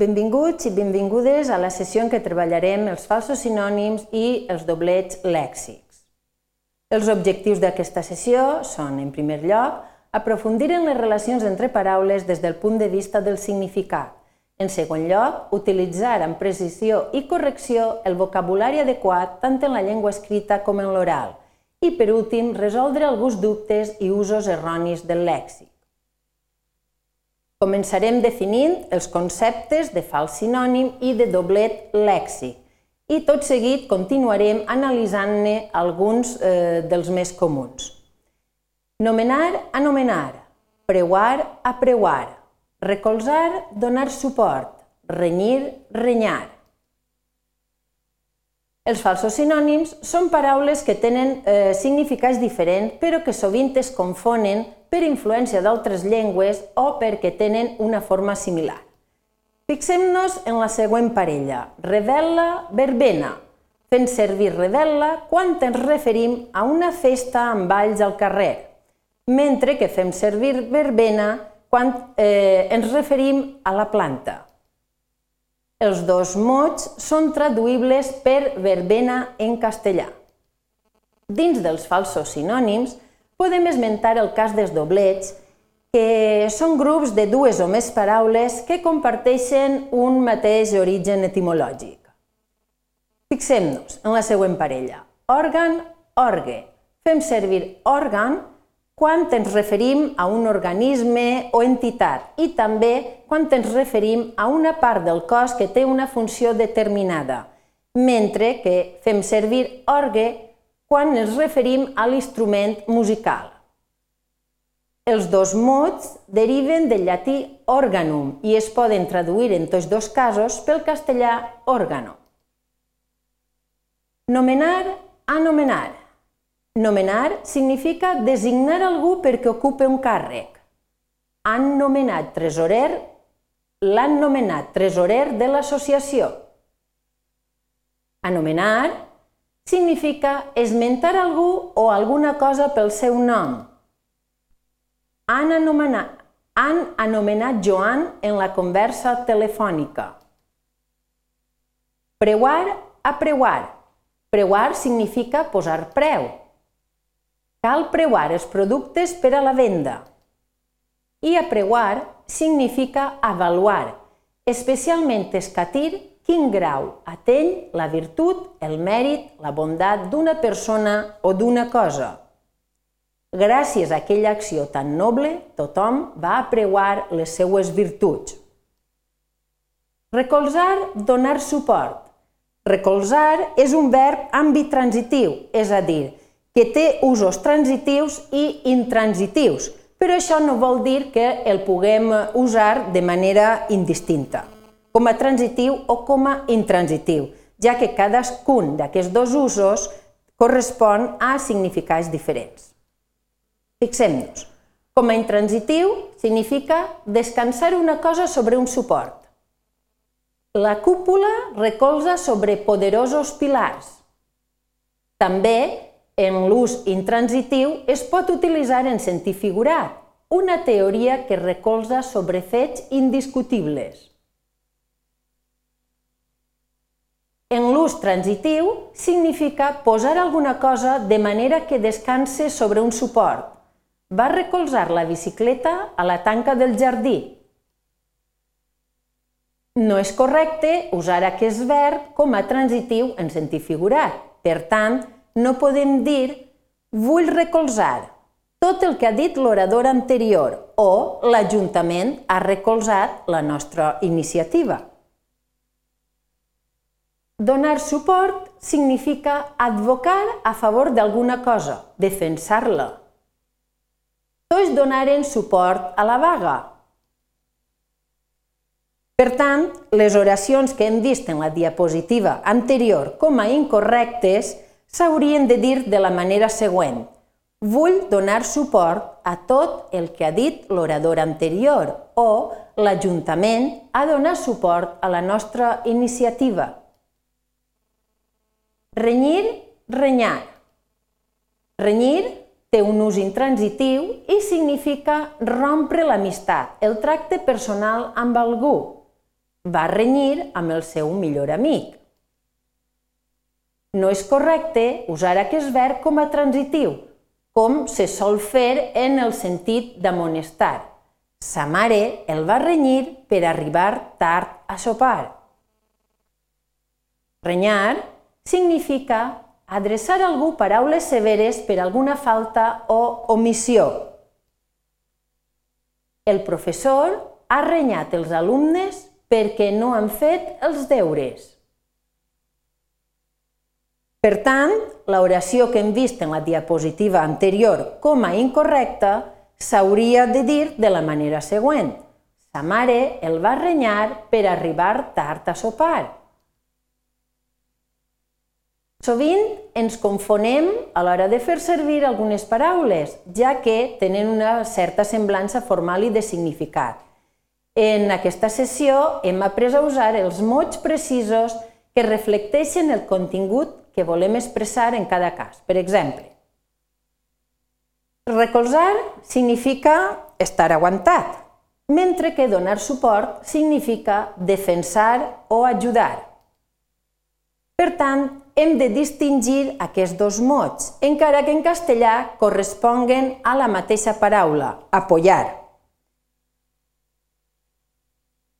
Benvinguts i benvingudes a la sessió en què treballarem els falsos sinònims i els doblets lèxics. Els objectius d'aquesta sessió són, en primer lloc, aprofundir en les relacions entre paraules des del punt de vista del significat. En segon lloc, utilitzar amb precisió i correcció el vocabulari adequat tant en la llengua escrita com en l'oral. I, per últim, resoldre alguns dubtes i usos erronis del lèxic. Començarem definint els conceptes de fals sinònim i de doblet lèxic i tot seguit continuarem analitzant-ne alguns eh, dels més comuns. Nomenar, anomenar, preuar, apreuar, recolzar, donar suport, renyir, renyar. Els falsos sinònims són paraules que tenen eh, significats diferents però que sovint es confonen per influència d'altres llengües o perquè tenen una forma similar. Fixem-nos en la següent parella, revela, verbena, fent servir revela quan ens referim a una festa amb balls al carrer, mentre que fem servir verbena quan eh, ens referim a la planta. Els dos mots són traduïbles per verbena en castellà. Dins dels falsos sinònims, podem esmentar el cas dels doblets, que són grups de dues o més paraules que comparteixen un mateix origen etimològic. Fixem-nos en la següent parella. Òrgan, orgue. Fem servir òrgan quan ens referim a un organisme o entitat i també quan ens referim a una part del cos que té una funció determinada, mentre que fem servir orgue quan ens referim a l'instrument musical. Els dos mots deriven del llatí organum i es poden traduir en tots dos casos pel castellà òrgano. Nomenar, anomenar. Nomenar significa designar algú perquè ocupe un càrrec. Han nomenat tresorer, l'han nomenat tresorer de l'associació. Anomenar significa esmentar algú o alguna cosa pel seu nom. Han anomenat, han anomenat Joan en la conversa telefònica. Preuar, apreuar. Preuar significa posar preu. Cal preuar els productes per a la venda. I apreuar significa avaluar, especialment escatir quin grau ateny la virtut, el mèrit, la bondat d'una persona o d'una cosa. Gràcies a aquella acció tan noble, tothom va apreuar les seues virtuts. Recolzar, donar suport. Recolzar és un verb ambitransitiu, és a dir, que té usos transitius i intransitius, però això no vol dir que el puguem usar de manera indistinta com a transitiu o com a intransitiu, ja que cadascun d'aquests dos usos correspon a significats diferents. Fixem-nos. Com a intransitiu significa descansar una cosa sobre un suport. La cúpula recolza sobre poderosos pilars. També, en l'ús intransitiu, es pot utilitzar en sentit figurat, una teoria que recolza sobre fets indiscutibles. En l'ús transitiu significa posar alguna cosa de manera que descanse sobre un suport. Va recolzar la bicicleta a la tanca del jardí. No és correcte usar aquest verb com a transitiu en sentit figurat. Per tant, no podem dir vull recolzar tot el que ha dit l'orador anterior o l'Ajuntament ha recolzat la nostra iniciativa. Donar suport significa advocar a favor d'alguna cosa, defensar-la. Tots donaren suport a la vaga. Per tant, les oracions que hem vist en la diapositiva anterior com a incorrectes s'haurien de dir de la manera següent. Vull donar suport a tot el que ha dit l'orador anterior o l'Ajuntament ha donat suport a la nostra iniciativa. Renyir, renyar. Renyir té un ús intransitiu i significa rompre l'amistat, el tracte personal amb algú. va renyir amb el seu millor amic. No és correcte usar aquest verb com a transitiu, com se sol fer en el sentit d'amonestar. Sa mare el va renyir per arribar tard a sopar. Renyar significa adreçar a algú paraules severes per alguna falta o omissió. El professor ha renyat els alumnes perquè no han fet els deures. Per tant, l'oració que hem vist en la diapositiva anterior com a incorrecta s'hauria de dir de la manera següent. Sa mare el va renyar per arribar tard a sopar. Sovint ens confonem a l'hora de fer servir algunes paraules, ja que tenen una certa semblança formal i de significat. En aquesta sessió hem après a usar els mots precisos que reflecteixen el contingut que volem expressar en cada cas. Per exemple, recolzar significa estar aguantat, mentre que donar suport significa defensar o ajudar. Per tant, hem de distingir aquests dos mots, encara que en castellà corresponguen a la mateixa paraula, apoyar.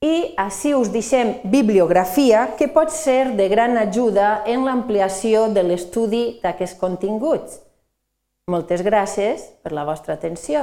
I així us deixem bibliografia que pot ser de gran ajuda en l'ampliació de l'estudi d'aquests continguts. Moltes gràcies per la vostra atenció.